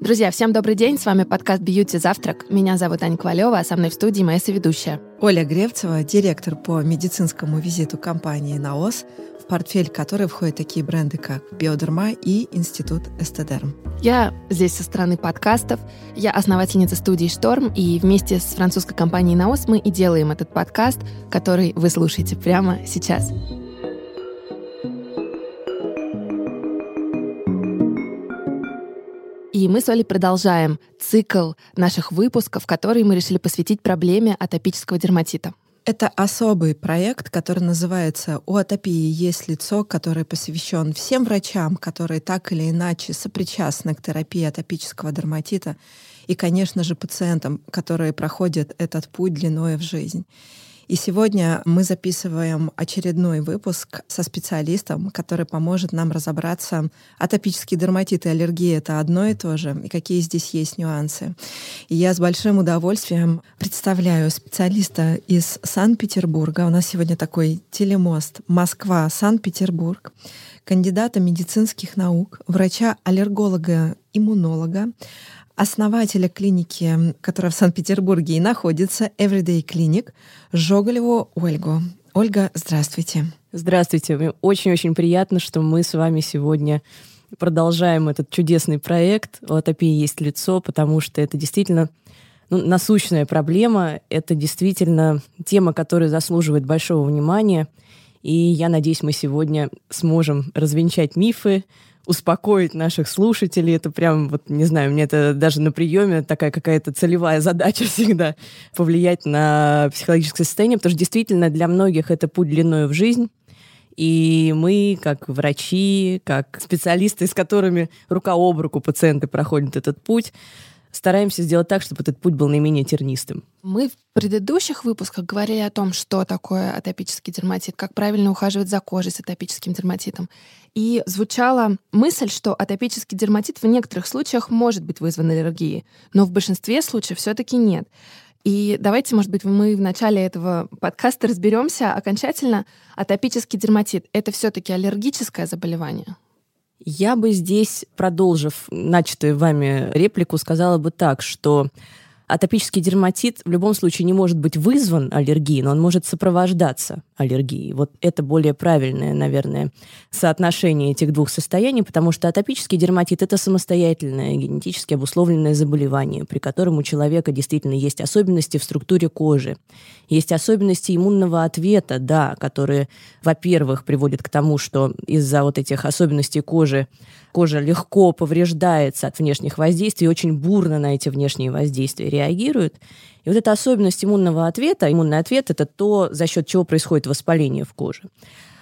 Друзья, всем добрый день. С вами подкаст «Бьюти Завтрак». Меня зовут Аня Ковалева, а со мной в студии моя соведущая. Оля Гревцева, директор по медицинскому визиту компании «Наос», в портфель которой входят такие бренды, как «Биодерма» и «Институт Эстедерм». Я здесь со стороны подкастов. Я основательница студии «Шторм», и вместе с французской компанией «Наос» мы и делаем этот подкаст, который вы слушаете прямо сейчас. И мы с Олей продолжаем цикл наших выпусков, который мы решили посвятить проблеме атопического дерматита. Это особый проект, который называется «У атопии есть лицо», который посвящен всем врачам, которые так или иначе сопричастны к терапии атопического дерматита, и, конечно же, пациентам, которые проходят этот путь длиной в жизнь. И сегодня мы записываем очередной выпуск со специалистом, который поможет нам разобраться, атопический дерматит и аллергия — это одно и то же, и какие здесь есть нюансы. И я с большим удовольствием представляю специалиста из Санкт-Петербурга. У нас сегодня такой телемост Москва-Санкт-Петербург кандидата медицинских наук, врача-аллерголога-иммунолога, основателя клиники, которая в Санкт-Петербурге и находится, Everyday Clinic, Жоголеву Ольгу. Ольга, здравствуйте. Здравствуйте. Мне очень-очень приятно, что мы с вами сегодня продолжаем этот чудесный проект «У атопии есть лицо», потому что это действительно ну, насущная проблема. Это действительно тема, которая заслуживает большого внимания. И я надеюсь, мы сегодня сможем развенчать мифы, успокоить наших слушателей. Это прям, вот, не знаю, мне это даже на приеме такая какая-то целевая задача всегда повлиять на психологическое состояние, потому что действительно для многих это путь длиною в жизнь. И мы, как врачи, как специалисты, с которыми рука об руку пациенты проходят этот путь, стараемся сделать так, чтобы этот путь был наименее тернистым. Мы в предыдущих выпусках говорили о том, что такое атопический дерматит, как правильно ухаживать за кожей с атопическим дерматитом. И звучала мысль, что атопический дерматит в некоторых случаях может быть вызван аллергией, но в большинстве случаев все-таки нет. И давайте, может быть, мы в начале этого подкаста разберемся окончательно. Атопический дерматит — это все-таки аллергическое заболевание? Я бы здесь, продолжив начатую вами реплику, сказала бы так, что атопический дерматит в любом случае не может быть вызван аллергией, но он может сопровождаться аллергией. Вот это более правильное, наверное, соотношение этих двух состояний, потому что атопический дерматит – это самостоятельное генетически обусловленное заболевание, при котором у человека действительно есть особенности в структуре кожи, есть особенности иммунного ответа, да, которые, во-первых, приводят к тому, что из-за вот этих особенностей кожи кожа легко повреждается от внешних воздействий, очень бурно на эти внешние воздействия реагирует. И вот эта особенность иммунного ответа, иммунный ответ – это то, за счет чего происходит воспаление в коже.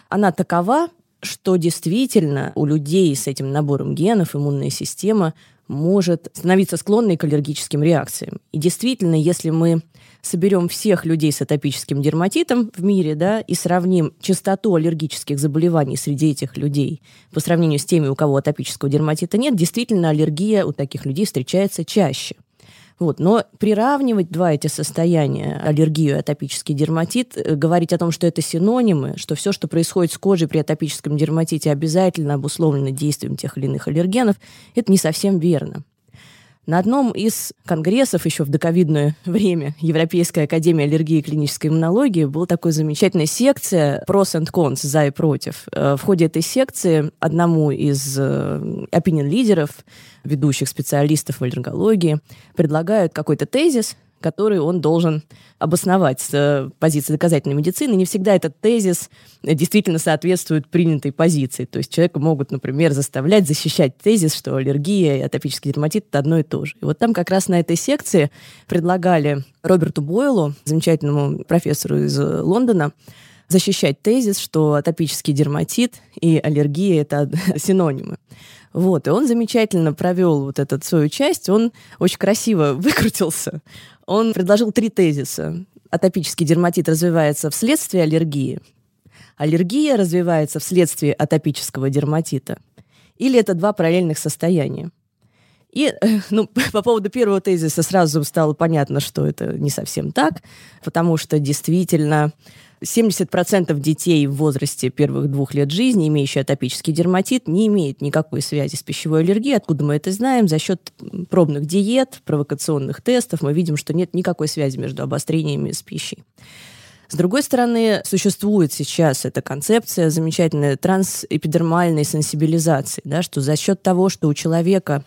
Она такова, что действительно у людей с этим набором генов иммунная система может становиться склонной к аллергическим реакциям. И действительно, если мы соберем всех людей с атопическим дерматитом в мире, да, и сравним частоту аллергических заболеваний среди этих людей по сравнению с теми, у кого атопического дерматита нет, действительно аллергия у таких людей встречается чаще. Вот. Но приравнивать два эти состояния, аллергию и атопический дерматит, э, говорить о том, что это синонимы, что все, что происходит с кожей при атопическом дерматите, обязательно обусловлено действием тех или иных аллергенов, это не совсем верно. На одном из конгрессов еще в доковидное время Европейская академия аллергии и клинической иммунологии была такая замечательная секция pros and cons, за и против. Э, в ходе этой секции одному из э, opinion-лидеров, ведущих специалистов в аллергологии, предлагают какой-то тезис, который он должен обосновать с э, позиции доказательной медицины. Не всегда этот тезис действительно соответствует принятой позиции. То есть человека могут, например, заставлять защищать тезис, что аллергия и атопический дерматит – это одно и то же. И вот там как раз на этой секции предлагали Роберту Бойлу, замечательному профессору из Лондона, защищать тезис, что атопический дерматит и аллергия – это синонимы. Вот, и он замечательно провел вот эту свою часть, он очень красиво выкрутился. Он предложил три тезиса. Атопический дерматит развивается вследствие аллергии. Аллергия развивается вследствие атопического дерматита. Или это два параллельных состояния. И ну, по поводу первого тезиса сразу стало понятно, что это не совсем так, потому что действительно 70% детей в возрасте первых двух лет жизни, имеющие атопический дерматит, не имеют никакой связи с пищевой аллергией. Откуда мы это знаем? За счет пробных диет, провокационных тестов мы видим, что нет никакой связи между обострениями с пищей. С другой стороны, существует сейчас эта концепция замечательной трансэпидермальной сенсибилизации, да, что за счет того, что у человека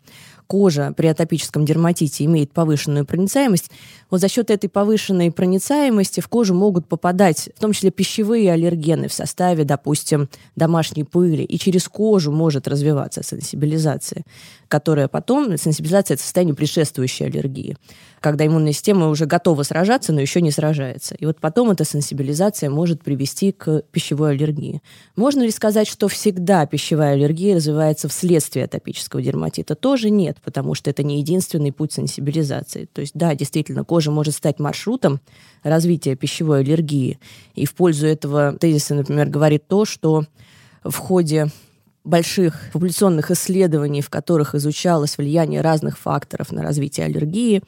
кожа при атопическом дерматите имеет повышенную проницаемость, вот за счет этой повышенной проницаемости в кожу могут попадать в том числе пищевые аллергены в составе, допустим, домашней пыли, и через кожу может развиваться сенсибилизация, которая потом, сенсибилизация – это состояние предшествующей аллергии когда иммунная система уже готова сражаться, но еще не сражается. И вот потом эта сенсибилизация может привести к пищевой аллергии. Можно ли сказать, что всегда пищевая аллергия развивается вследствие атопического дерматита? Тоже нет, потому что это не единственный путь сенсибилизации. То есть, да, действительно, кожа может стать маршрутом развития пищевой аллергии. И в пользу этого тезиса, например, говорит то, что в ходе больших популяционных исследований, в которых изучалось влияние разных факторов на развитие аллергии,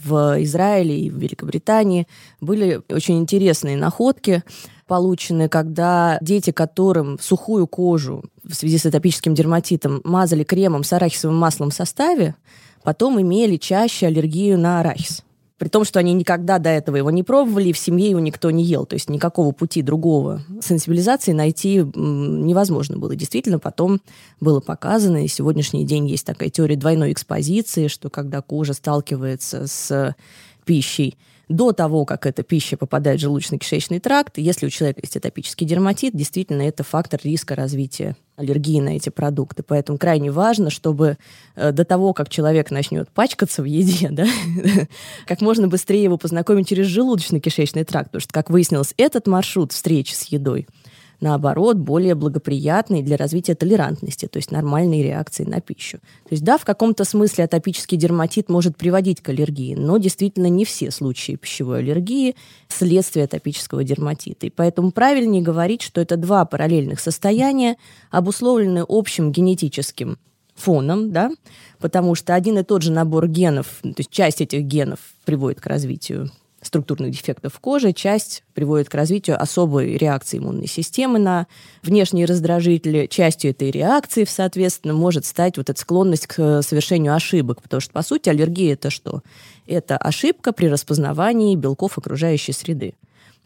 в Израиле и в Великобритании были очень интересные находки, получены, когда дети, которым сухую кожу в связи с атопическим дерматитом мазали кремом с арахисовым маслом в составе, потом имели чаще аллергию на арахис при том, что они никогда до этого его не пробовали, и в семье его никто не ел. То есть никакого пути другого сенсибилизации найти невозможно было. Действительно, потом было показано, и сегодняшний день есть такая теория двойной экспозиции, что когда кожа сталкивается с пищей, до того, как эта пища попадает в желудочно-кишечный тракт, если у человека есть атопический дерматит, действительно это фактор риска развития аллергии на эти продукты. Поэтому крайне важно, чтобы э, до того, как человек начнет пачкаться в еде, да, как можно быстрее его познакомить через желудочно-кишечный тракт. Потому что, как выяснилось, этот маршрут встречи с едой наоборот, более благоприятный для развития толерантности, то есть нормальной реакции на пищу. То есть, да, в каком-то смысле атопический дерматит может приводить к аллергии, но действительно не все случаи пищевой аллергии следствие атопического дерматита. И поэтому правильнее говорить, что это два параллельных состояния, обусловленные общим генетическим фоном, да, потому что один и тот же набор генов, то есть часть этих генов приводит к развитию структурных дефектов кожи, часть приводит к развитию особой реакции иммунной системы на внешние раздражители. Частью этой реакции, соответственно, может стать вот эта склонность к совершению ошибок, потому что, по сути, аллергия – это что? Это ошибка при распознавании белков окружающей среды.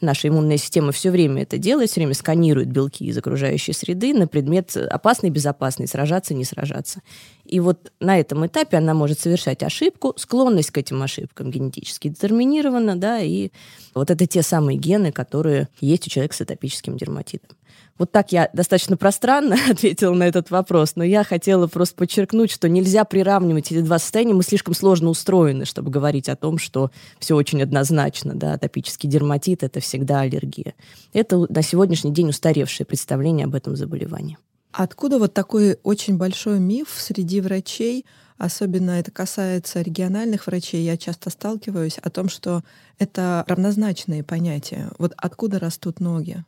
Наша иммунная система все время это делает, все время сканирует белки из окружающей среды на предмет опасный, безопасный, сражаться, не сражаться. И вот на этом этапе она может совершать ошибку, склонность к этим ошибкам генетически детерминирована, да, и вот это те самые гены, которые есть у человека с атопическим дерматитом. Вот так я достаточно пространно ответила на этот вопрос, но я хотела просто подчеркнуть, что нельзя приравнивать эти два состояния. Мы слишком сложно устроены, чтобы говорить о том, что все очень однозначно. Да? Атопический дерматит – это всегда аллергия. Это на сегодняшний день устаревшее представление об этом заболевании. Откуда вот такой очень большой миф среди врачей, особенно это касается региональных врачей, я часто сталкиваюсь о том, что это равнозначные понятия. Вот откуда растут ноги?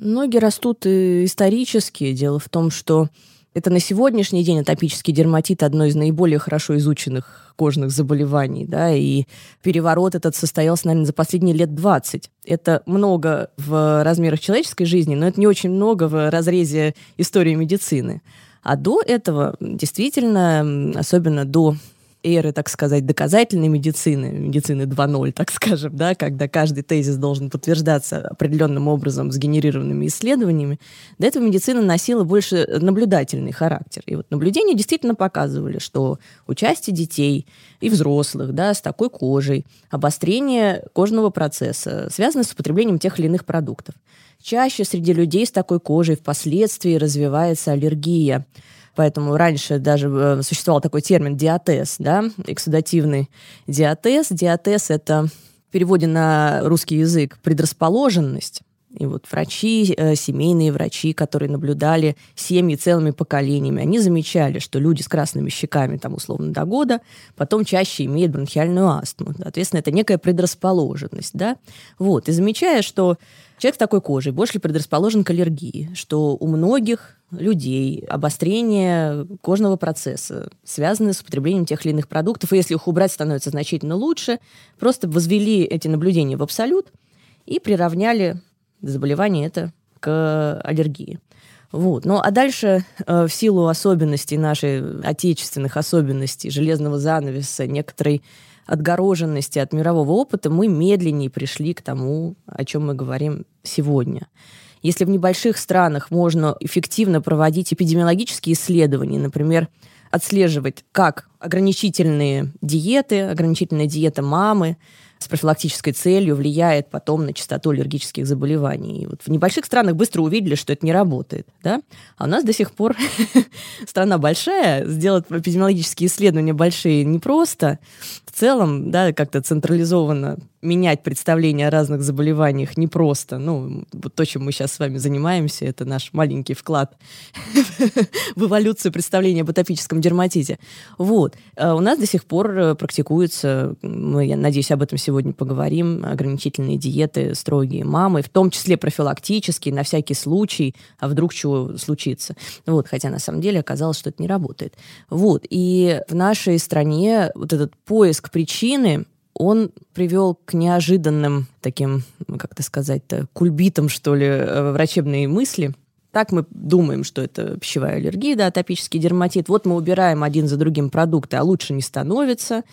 Ноги растут исторически. Дело в том, что это на сегодняшний день атопический дерматит одно из наиболее хорошо изученных кожных заболеваний, да, и переворот этот состоялся, наверное, за последние лет 20. Это много в размерах человеческой жизни, но это не очень много в разрезе истории медицины. А до этого действительно, особенно до эры, так сказать, доказательной медицины, медицины 2.0, так скажем, да, когда каждый тезис должен подтверждаться определенным образом с генерированными исследованиями, до этого медицина носила больше наблюдательный характер. И вот наблюдения действительно показывали, что у части детей и взрослых да, с такой кожей обострение кожного процесса связано с употреблением тех или иных продуктов. Чаще среди людей с такой кожей впоследствии развивается аллергия Поэтому раньше даже э, существовал такой термин диатез, да, эксудативный диатез. Диатез – это в переводе на русский язык предрасположенность. И вот врачи, э, семейные врачи, которые наблюдали семьи целыми поколениями, они замечали, что люди с красными щеками, там, условно, до года, потом чаще имеют бронхиальную астму. Соответственно, это некая предрасположенность, да. Вот, и замечая, что человек с такой кожей больше предрасположен к аллергии, что у многих людей обострение кожного процесса, связанное с употреблением тех или иных продуктов. И если их убрать, становится значительно лучше. Просто возвели эти наблюдения в абсолют и приравняли заболевание это к аллергии. Вот. Ну а дальше э, в силу особенностей нашей отечественных особенностей, железного занавеса, некоторой отгороженности от мирового опыта, мы медленнее пришли к тому, о чем мы говорим сегодня. Если в небольших странах можно эффективно проводить эпидемиологические исследования, например, отслеживать, как ограничительные диеты, ограничительная диета мамы, с профилактической целью влияет потом на частоту аллергических заболеваний. И вот в небольших странах быстро увидели, что это не работает. Да? А у нас до сих пор страна большая, сделать эпидемиологические исследования большие непросто. В целом, да, как-то централизованно менять представление о разных заболеваниях непросто. Ну, вот то, чем мы сейчас с вами занимаемся, это наш маленький вклад в эволюцию представления об атопическом дерматите. Вот. А у нас до сих пор э, практикуются, мы, я надеюсь, об этом сегодня поговорим, ограничительные диеты строгие мамы, в том числе профилактические, на всякий случай, а вдруг чего случится. Вот. Хотя на самом деле оказалось, что это не работает. Вот. И в нашей стране вот этот поиск причины он привел к неожиданным таким, как это сказать-то, кульбитам, что ли, э, врачебные мысли. Так мы думаем, что это пищевая аллергия, да, атопический дерматит. Вот мы убираем один за другим продукты, а лучше не становится.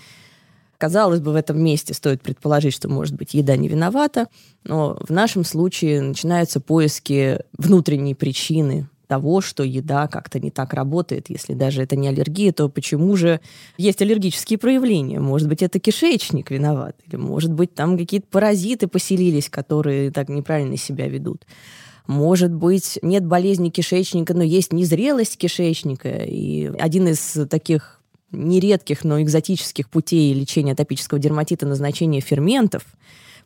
Казалось бы, в этом месте стоит предположить, что, может быть, еда не виновата, но в нашем случае начинаются поиски внутренней причины того, что еда как-то не так работает. Если даже это не аллергия, то почему же есть аллергические проявления? Может быть, это кишечник виноват? Или, может быть, там какие-то паразиты поселились, которые так неправильно себя ведут? Может быть, нет болезни кишечника, но есть незрелость кишечника. И один из таких нередких, но экзотических путей лечения атопического дерматита назначение ферментов –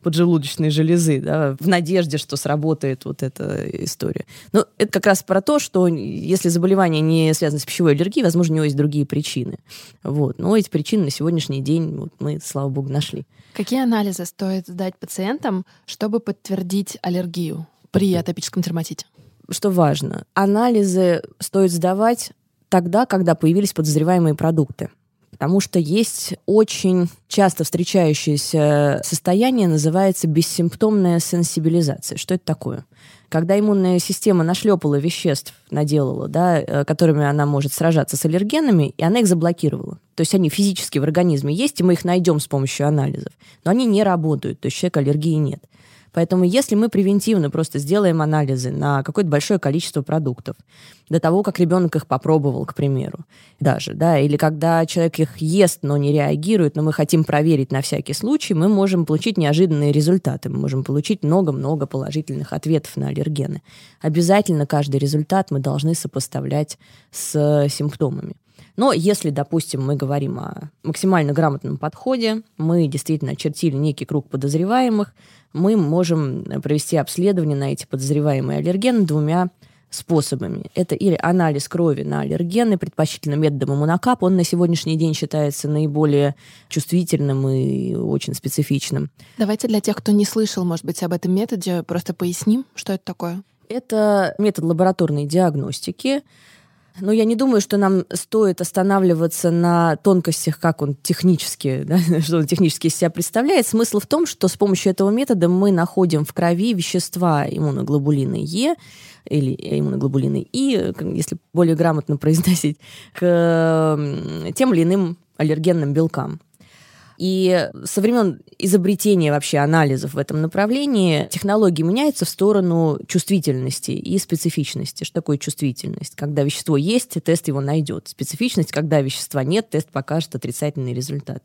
поджелудочной железы, да, в надежде, что сработает вот эта история. Но это как раз про то, что если заболевание не связано с пищевой аллергией, возможно, у него есть другие причины. Вот. Но эти причины на сегодняшний день вот, мы, слава богу, нашли. Какие анализы стоит сдать пациентам, чтобы подтвердить аллергию при атопическом дерматите? Что важно, анализы стоит сдавать тогда, когда появились подозреваемые продукты потому что есть очень часто встречающееся состояние, называется бессимптомная сенсибилизация. Что это такое? Когда иммунная система нашлепала веществ, наделала, да, э, которыми она может сражаться с аллергенами, и она их заблокировала. То есть они физически в организме есть, и мы их найдем с помощью анализов. Но они не работают, то есть человека аллергии нет. Поэтому если мы превентивно просто сделаем анализы на какое-то большое количество продуктов, до того, как ребенок их попробовал, к примеру, даже, да, или когда человек их ест, но не реагирует, но мы хотим проверить на всякий случай, мы можем получить неожиданные результаты, мы можем получить много-много положительных ответов на аллергены. Обязательно каждый результат мы должны сопоставлять с симптомами. Но если, допустим, мы говорим о максимально грамотном подходе, мы действительно очертили некий круг подозреваемых, мы можем провести обследование на эти подозреваемые аллергены двумя способами. Это или анализ крови на аллергены, предпочтительно методом иммунокап. Он на сегодняшний день считается наиболее чувствительным и очень специфичным. Давайте для тех, кто не слышал, может быть, об этом методе, просто поясним, что это такое. Это метод лабораторной диагностики, но я не думаю, что нам стоит останавливаться на тонкостях, как он технически, да, что он технически из себя представляет. Смысл в том, что с помощью этого метода мы находим в крови вещества иммуноглобулины Е или иммуноглобулины И, если более грамотно произносить, к тем или иным аллергенным белкам. И со времен изобретения вообще анализов в этом направлении технологии меняются в сторону чувствительности и специфичности. Что такое чувствительность? Когда вещество есть, тест его найдет. Специфичность, когда вещества нет, тест покажет отрицательный результат.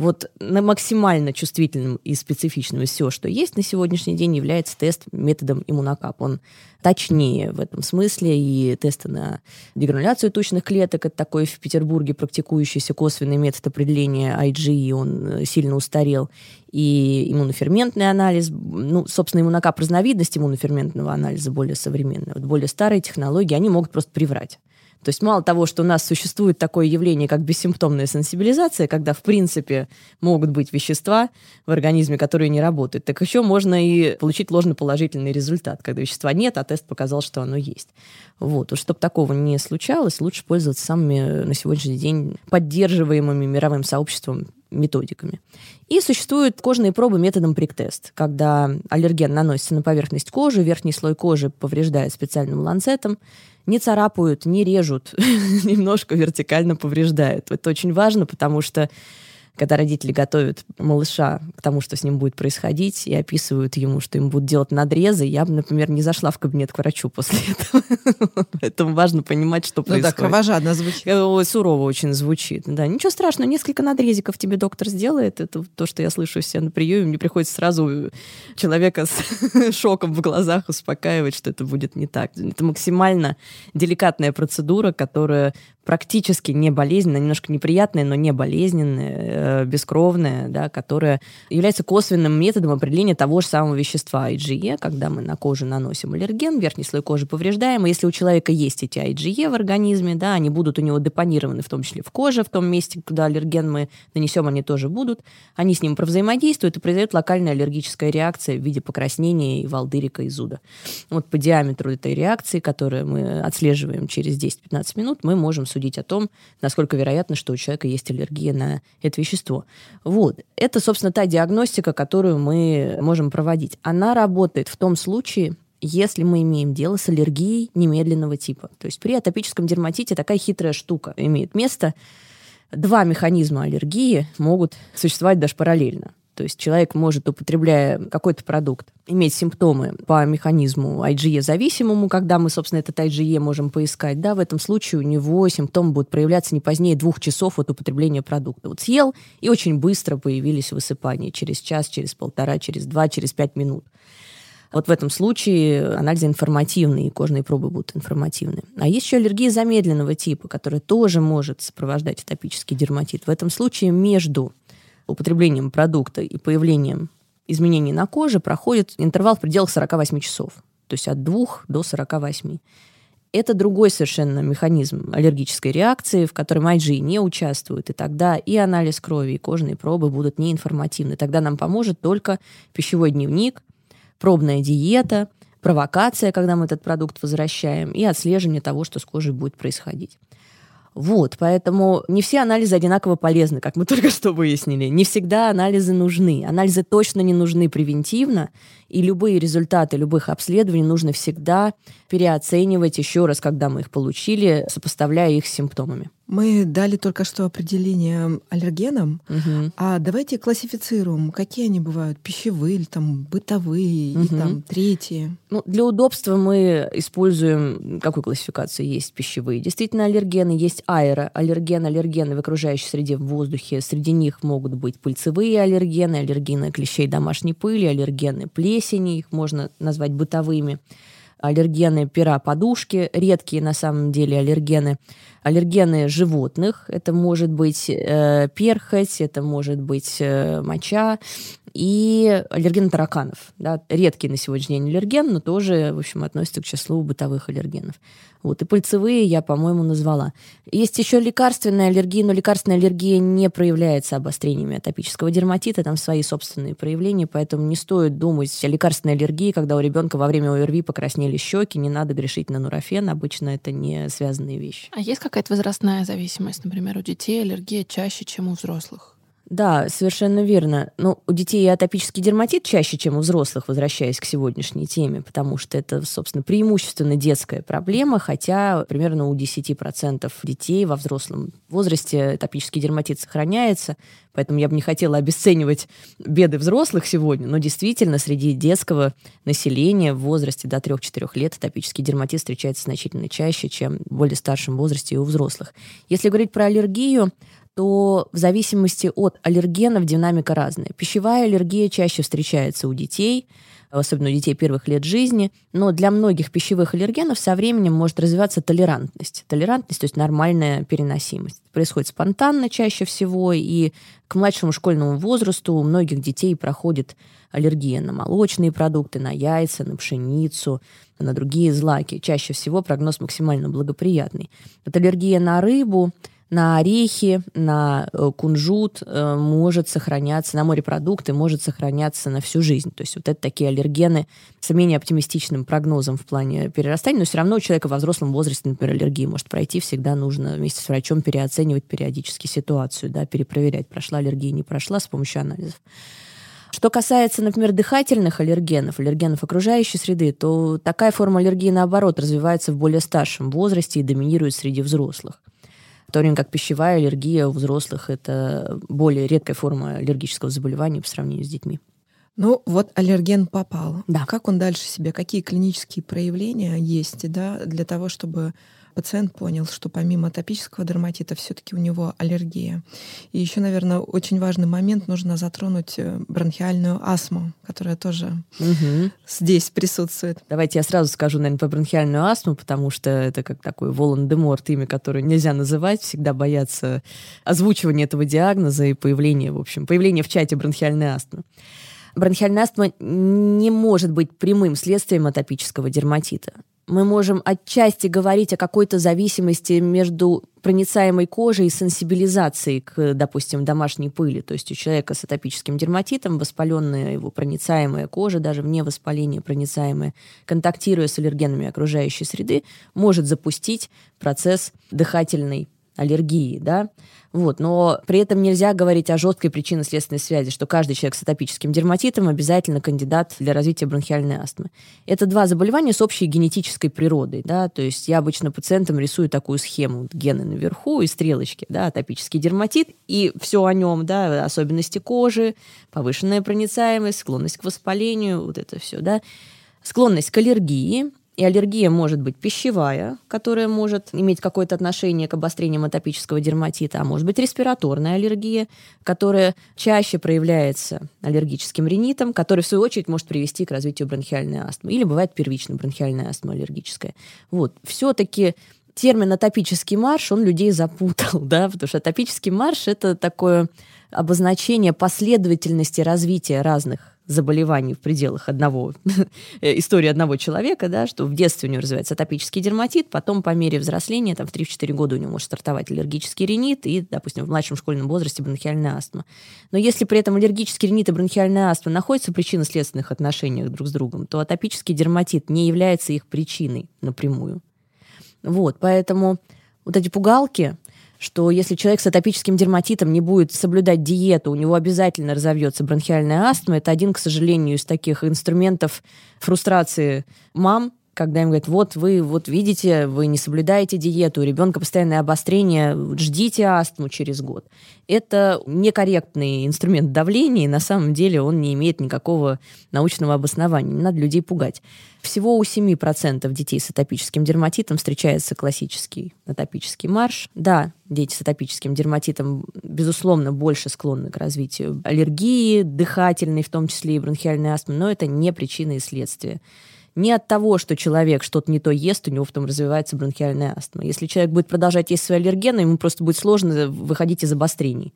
Вот на максимально чувствительным и специфичным всего, что есть на сегодняшний день, является тест методом иммунокап. Он точнее в этом смысле, и тесты на дегрануляцию тучных клеток, это такой в Петербурге практикующийся косвенный метод определения IgE, он э, сильно устарел, и иммуноферментный анализ, ну, собственно, иммунокап разновидность иммуноферментного анализа более современная. Вот более старые технологии, они могут просто приврать. То есть мало того, что у нас существует такое явление, как бессимптомная сенсибилизация, когда, в принципе, могут быть вещества в организме, которые не работают, так еще можно и получить ложноположительный результат, когда вещества нет, а тест показал, что оно есть. Вот. Чтобы такого не случалось, лучше пользоваться самыми на сегодняшний день поддерживаемыми мировым сообществом методиками. И существуют кожные пробы методом приктест, когда аллерген наносится на поверхность кожи, верхний слой кожи повреждает специальным ланцетом, не царапают, не режут, немножко вертикально повреждают. Это очень важно, потому что когда родители готовят малыша к тому, что с ним будет происходить, и описывают ему, что ему будут делать надрезы, я бы, например, не зашла в кабинет к врачу после этого. Поэтому важно понимать, что происходит. Ну да, кровожадно звучит. Э, сурово очень звучит. Да, ничего страшного, несколько надрезиков тебе доктор сделает. Это то, что я слышу все на приеме. Мне приходится сразу человека с шоком в глазах успокаивать, что это будет не так. Это максимально деликатная процедура, которая практически не болезненная, немножко неприятная, но не болезненная, э, бескровная, да, которая является косвенным методом определения того же самого вещества IgE, когда мы на кожу наносим аллерген, верхний слой кожи повреждаем, и если у человека есть эти IgE в организме, да, они будут у него депонированы в том числе в коже, в том месте, куда аллерген мы нанесем, они тоже будут, они с ним провзаимодействуют, и произойдет локальная аллергическая реакция в виде покраснения и волдырика и зуда. Вот по диаметру этой реакции, которую мы отслеживаем через 10-15 минут, мы можем судить о том, насколько вероятно, что у человека есть аллергия на это вещество. Вот. Это, собственно, та диагностика, которую мы можем проводить. Она работает в том случае, если мы имеем дело с аллергией немедленного типа. То есть при атопическом дерматите такая хитрая штука имеет место. Два механизма аллергии могут существовать даже параллельно. То есть человек может, употребляя какой-то продукт, иметь симптомы по механизму IgE-зависимому, когда мы, собственно, этот IgE можем поискать. Да, в этом случае у него симптомы будут проявляться не позднее двух часов от употребления продукта. Вот съел, и очень быстро появились высыпания. Через час, через полтора, через два, через пять минут. Вот в этом случае анализы информативные, и кожные пробы будут информативные. А есть еще аллергия замедленного типа, которая тоже может сопровождать атопический дерматит. В этом случае между употреблением продукта и появлением изменений на коже проходит интервал в пределах 48 часов. То есть от 2 до 48. Это другой совершенно механизм аллергической реакции, в котором IgE не участвует, и тогда и анализ крови, и кожные пробы будут неинформативны. Тогда нам поможет только пищевой дневник, пробная диета, провокация, когда мы этот продукт возвращаем, и отслеживание того, что с кожей будет происходить. Вот, поэтому не все анализы одинаково полезны, как мы только что выяснили. Не всегда анализы нужны. Анализы точно не нужны превентивно, и любые результаты любых обследований нужно всегда переоценивать еще раз, когда мы их получили, сопоставляя их с симптомами. Мы дали только что определение аллергенам, угу. а давайте классифицируем, какие они бывают, пищевые или там бытовые, угу. и там третьи. Ну, для удобства мы используем, какую классификацию есть пищевые. Действительно, аллергены есть аэроаллергены, аллергены в окружающей среде в воздухе. Среди них могут быть пыльцевые аллергены, аллергены клещей домашней пыли, аллергены плесени, их можно назвать бытовыми аллергены пера подушки, редкие на самом деле аллергены, аллергены животных, это может быть э, перхоть, это может быть э, моча, и аллерген тараканов. Да, редкий на сегодняшний день аллерген, но тоже, в общем, относится к числу бытовых аллергенов. Вот, и пыльцевые я, по-моему, назвала. Есть еще лекарственная аллергия, но лекарственная аллергия не проявляется обострениями атопического дерматита, там свои собственные проявления, поэтому не стоит думать о лекарственной аллергии, когда у ребенка во время ОРВИ покраснели щеки, не надо грешить на нурофен, обычно это не связанные вещи. А есть какая-то возрастная зависимость, например, у детей аллергия чаще, чем у взрослых? Да, совершенно верно. Но у детей атопический дерматит чаще, чем у взрослых, возвращаясь к сегодняшней теме, потому что это, собственно, преимущественно детская проблема, хотя примерно у 10% детей во взрослом возрасте атопический дерматит сохраняется, поэтому я бы не хотела обесценивать беды взрослых сегодня, но действительно среди детского населения в возрасте до 3-4 лет атопический дерматит встречается значительно чаще, чем в более старшем возрасте и у взрослых. Если говорить про аллергию, то в зависимости от аллергенов динамика разная. Пищевая аллергия чаще встречается у детей, особенно у детей первых лет жизни, но для многих пищевых аллергенов со временем может развиваться толерантность. Толерантность, то есть нормальная переносимость. Происходит спонтанно чаще всего, и к младшему школьному возрасту у многих детей проходит аллергия на молочные продукты, на яйца, на пшеницу, на другие злаки. Чаще всего прогноз максимально благоприятный. Вот аллергия на рыбу, на орехи, на э, кунжут э, может сохраняться, на морепродукты может сохраняться на всю жизнь. То есть вот это такие аллергены с менее оптимистичным прогнозом в плане перерастания, но все равно у человека во взрослом возрасте, например, аллергии может пройти, всегда нужно вместе с врачом переоценивать периодически ситуацию, да, перепроверять, прошла аллергия, не прошла с помощью анализов. Что касается, например, дыхательных аллергенов, аллергенов окружающей среды, то такая форма аллергии, наоборот, развивается в более старшем возрасте и доминирует среди взрослых в то время как пищевая аллергия у взрослых – это более редкая форма аллергического заболевания по сравнению с детьми. Ну, вот аллерген попал. Да. Как он дальше себе? Какие клинические проявления есть да, для того, чтобы пациент понял, что помимо атопического дерматита все-таки у него аллергия. И еще, наверное, очень важный момент нужно затронуть э, бронхиальную астму, которая тоже угу. здесь присутствует. Давайте я сразу скажу, наверное, про бронхиальную астму, потому что это как такой Волан-де-Морт, имя, которое нельзя называть, всегда боятся озвучивания этого диагноза и появления, в общем, появления в чате бронхиальной астмы. Бронхиальная астма не может быть прямым следствием атопического дерматита мы можем отчасти говорить о какой-то зависимости между проницаемой кожей и сенсибилизацией к, допустим, домашней пыли. То есть у человека с атопическим дерматитом воспаленная его проницаемая кожа, даже вне воспаления проницаемая, контактируя с аллергенами окружающей среды, может запустить процесс дыхательной аллергии, да, вот, но при этом нельзя говорить о жесткой причинно-следственной связи, что каждый человек с атопическим дерматитом обязательно кандидат для развития бронхиальной астмы. Это два заболевания с общей генетической природой, да, то есть я обычно пациентам рисую такую схему, гены наверху и стрелочки, да, атопический дерматит, и все о нем, да, особенности кожи, повышенная проницаемость, склонность к воспалению, вот это все, да, склонность к аллергии, и аллергия может быть пищевая, которая может иметь какое-то отношение к обострениям атопического дерматита, а может быть респираторная аллергия, которая чаще проявляется аллергическим ринитом, который в свою очередь может привести к развитию бронхиальной астмы. Или бывает первичная бронхиальная астма аллергическая. Вот. Все-таки термин атопический марш, он людей запутал, да, потому что атопический марш – это такое обозначение последовательности развития разных заболеваний в пределах одного, истории одного человека, да, что в детстве у него развивается атопический дерматит, потом по мере взросления, там в 3-4 года у него может стартовать аллергический ринит и, допустим, в младшем школьном возрасте бронхиальная астма. Но если при этом аллергический ринит и бронхиальная астма находятся в причинно-следственных отношениях друг с другом, то атопический дерматит не является их причиной напрямую. Вот, поэтому вот эти пугалки, что если человек с атопическим дерматитом не будет соблюдать диету, у него обязательно разовьется бронхиальная астма. Это один, к сожалению, из таких инструментов фрустрации мам, когда им говорят, вот вы вот видите, вы не соблюдаете диету, у ребенка постоянное обострение, ждите астму через год. Это некорректный инструмент давления, и на самом деле он не имеет никакого научного обоснования. Не надо людей пугать. Всего у 7% детей с атопическим дерматитом встречается классический атопический марш. Да, дети с атопическим дерматитом, безусловно, больше склонны к развитию аллергии, дыхательной, в том числе и бронхиальной астмы, но это не причина и следствие не от того, что человек что-то не то ест, у него потом развивается бронхиальная астма. Если человек будет продолжать есть свои аллергены, ему просто будет сложно выходить из обострений.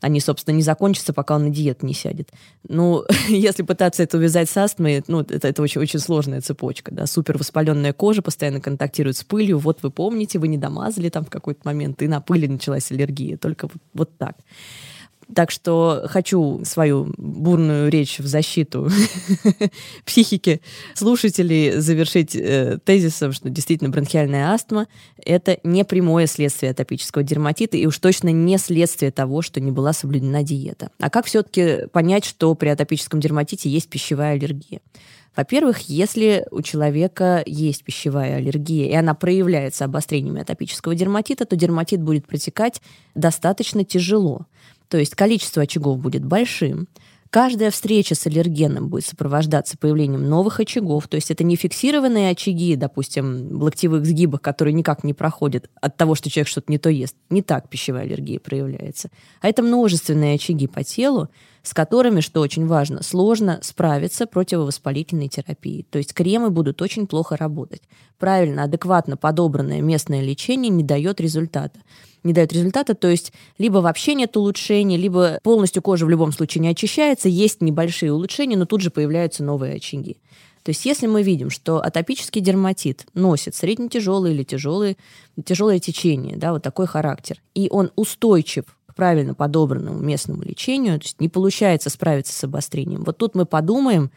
Они, собственно, не закончатся, пока он на диету не сядет. Ну, если пытаться это увязать с астмой, ну, это, это очень, очень сложная цепочка. Да? Супер воспаленная кожа постоянно контактирует с пылью. Вот вы помните, вы не домазали там в какой-то момент, и на пыли началась аллергия. Только вот, вот так. Так что хочу свою бурную речь в защиту психики слушателей завершить э, тезисом, что действительно бронхиальная астма – это не прямое следствие атопического дерматита и уж точно не следствие того, что не была соблюдена диета. А как все-таки понять, что при атопическом дерматите есть пищевая аллергия? Во-первых, если у человека есть пищевая аллергия, и она проявляется обострениями атопического дерматита, то дерматит будет протекать достаточно тяжело. То есть количество очагов будет большим, Каждая встреча с аллергеном будет сопровождаться появлением новых очагов. То есть это не фиксированные очаги, допустим, в локтевых сгибах, которые никак не проходят от того, что человек что-то не то ест. Не так пищевая аллергия проявляется. А это множественные очаги по телу, с которыми, что очень важно, сложно справиться противовоспалительной терапией. То есть кремы будут очень плохо работать. Правильно, адекватно подобранное местное лечение не дает результата не дает результата, то есть либо вообще нет улучшений, либо полностью кожа в любом случае не очищается, есть небольшие улучшения, но тут же появляются новые очаги. То есть если мы видим, что атопический дерматит носит средне-тяжелое или тяжелое, тяжелое течение, да, вот такой характер, и он устойчив правильно подобранному местному лечению, то есть не получается справиться с обострением, вот тут мы подумаем,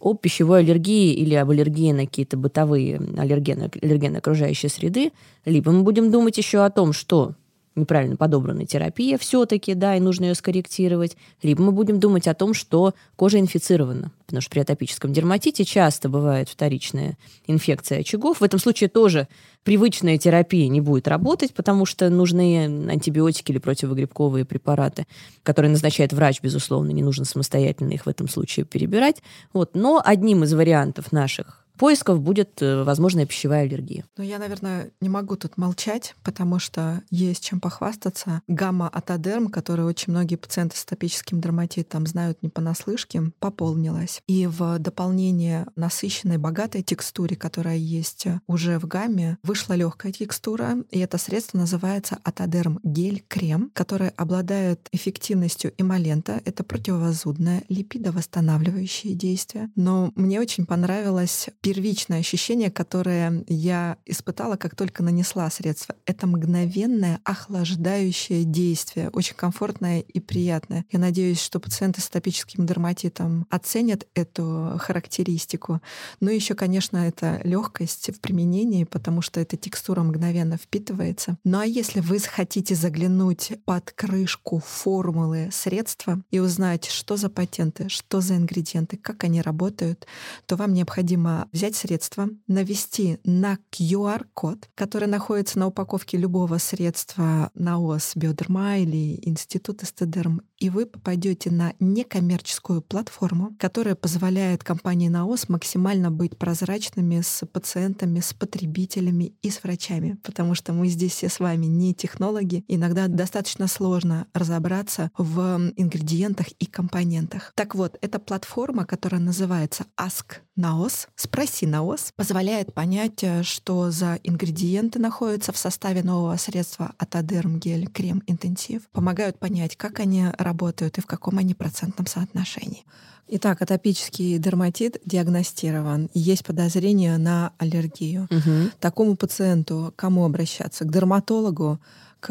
о пищевой аллергии или об аллергии на какие-то бытовые аллергены, аллергены окружающей среды, либо мы будем думать еще о том, что неправильно подобранная терапия все-таки, да, и нужно ее скорректировать, либо мы будем думать о том, что кожа инфицирована, потому что при атопическом дерматите часто бывает вторичная инфекция очагов. В этом случае тоже привычная терапия не будет работать, потому что нужны антибиотики или противогрибковые препараты, которые назначает врач, безусловно, не нужно самостоятельно их в этом случае перебирать. Вот. Но одним из вариантов наших поисков будет э, возможная пищевая аллергия. Ну, я, наверное, не могу тут молчать, потому что есть чем похвастаться. Гамма атодерм, которую очень многие пациенты с атопическим дерматитом знают не понаслышке, пополнилась. И в дополнение насыщенной, богатой текстуре, которая есть уже в гамме, вышла легкая текстура, и это средство называется атодерм гель-крем, который обладает эффективностью эмолента. Это противовозудное, липидовосстанавливающее действие. Но мне очень понравилось первичное ощущение, которое я испытала, как только нанесла средство. Это мгновенное охлаждающее действие, очень комфортное и приятное. Я надеюсь, что пациенты с атопическим дерматитом оценят эту характеристику. Ну и еще, конечно, это легкость в применении, потому что эта текстура мгновенно впитывается. Ну а если вы хотите заглянуть под крышку формулы средства и узнать, что за патенты, что за ингредиенты, как они работают, то вам необходимо взять средство, навести на QR-код, который находится на упаковке любого средства НАОС Биодерма или Институт Эстедерм, и вы попадете на некоммерческую платформу, которая позволяет компании НАОС максимально быть прозрачными с пациентами, с потребителями и с врачами, потому что мы здесь все с вами не технологи, иногда достаточно сложно разобраться в ингредиентах и компонентах. Так вот, эта платформа, которая называется Ask NAOS, спроси Синаос позволяет понять, э, что за ингредиенты находятся в составе нового средства Атодерм гель крем интенсив, помогают понять, как они работают и в каком они процентном соотношении. Итак, атопический дерматит диагностирован. Есть подозрение на аллергию. Угу. Такому пациенту кому обращаться? К дерматологу, к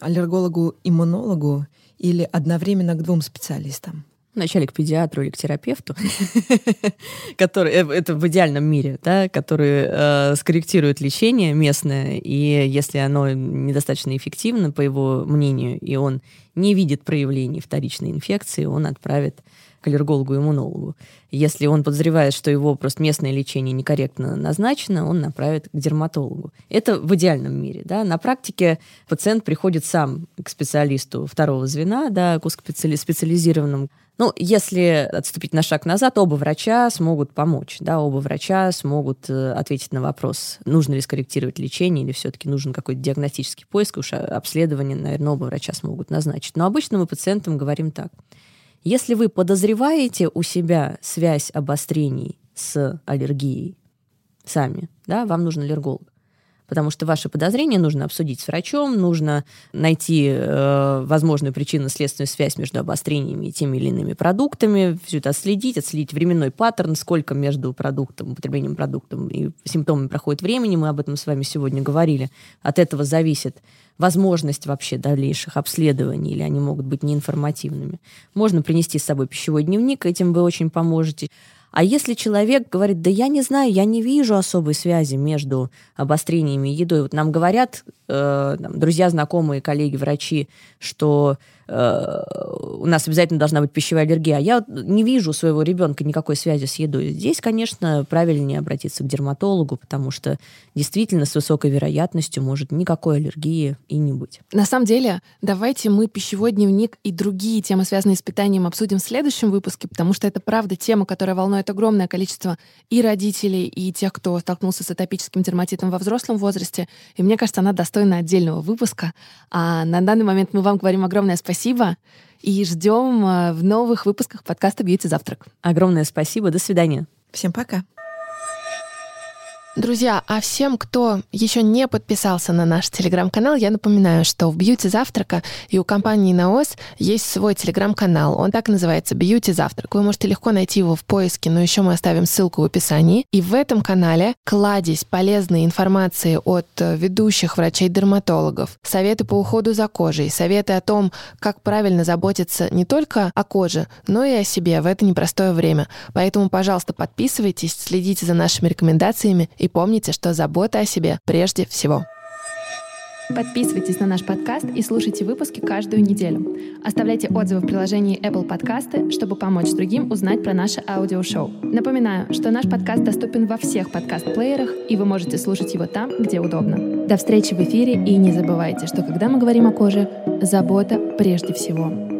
аллергологу-иммунологу или одновременно к двум специалистам? Вначале к педиатру или к терапевту, который, э, это в идеальном мире, да, который э, скорректирует лечение местное, и если оно недостаточно эффективно, по его мнению, и он не видит проявлений вторичной инфекции, он отправит к аллергологу-иммунологу. Если он подозревает, что его просто местное лечение некорректно назначено, он направит к дерматологу. Это в идеальном мире. Да? На практике пациент приходит сам к специалисту второго звена, да, к специализированному ну, если отступить на шаг назад, оба врача смогут помочь, да, оба врача смогут э, ответить на вопрос, нужно ли скорректировать лечение или все-таки нужен какой-то диагностический поиск, уж обследование, наверное, оба врача смогут назначить. Но обычно мы пациентам говорим так. Если вы подозреваете у себя связь обострений с аллергией сами, да, вам нужен аллерголог потому что ваши подозрения нужно обсудить с врачом, нужно найти э, возможную причинно-следственную связь между обострениями и теми или иными продуктами, все это отследить, отследить временной паттерн, сколько между продуктом, употреблением продуктом и симптомами проходит времени, мы об этом с вами сегодня говорили. От этого зависит возможность вообще дальнейших обследований, или они могут быть неинформативными. Можно принести с собой пищевой дневник, этим вы очень поможете. А если человек говорит, да я не знаю, я не вижу особой связи между обострениями и едой. Вот нам говорят э, друзья, знакомые, коллеги, врачи, что у нас обязательно должна быть пищевая аллергия. А я не вижу своего ребенка никакой связи с едой. Здесь, конечно, правильнее обратиться к дерматологу, потому что действительно с высокой вероятностью может никакой аллергии и не быть. На самом деле, давайте мы пищевой дневник и другие темы, связанные с питанием, обсудим в следующем выпуске, потому что это, правда, тема, которая волнует огромное количество и родителей, и тех, кто столкнулся с атопическим дерматитом во взрослом возрасте. И мне кажется, она достойна отдельного выпуска. А на данный момент мы вам говорим огромное спасибо спасибо. И ждем э, в новых выпусках подкаста «Бьюти Завтрак». Огромное спасибо. До свидания. Всем пока. Друзья, а всем, кто еще не подписался на наш телеграм-канал, я напоминаю, что в Бьюти Завтрака и у компании Наос есть свой телеграм-канал. Он так называется Бьюти Завтрак. Вы можете легко найти его в поиске, но еще мы оставим ссылку в описании. И в этом канале кладезь полезной информации от э, ведущих врачей-дерматологов, советы по уходу за кожей, советы о том, как правильно заботиться не только о коже, но и о себе в это непростое время. Поэтому, пожалуйста, подписывайтесь, следите за нашими рекомендациями и помните, что забота о себе прежде всего. Подписывайтесь на наш подкаст и слушайте выпуски каждую неделю. Оставляйте отзывы в приложении Apple Podcasts, чтобы помочь другим узнать про наше аудиошоу. Напоминаю, что наш подкаст доступен во всех подкаст-плеерах, и вы можете слушать его там, где удобно. До встречи в эфире, и не забывайте, что когда мы говорим о коже, забота прежде всего.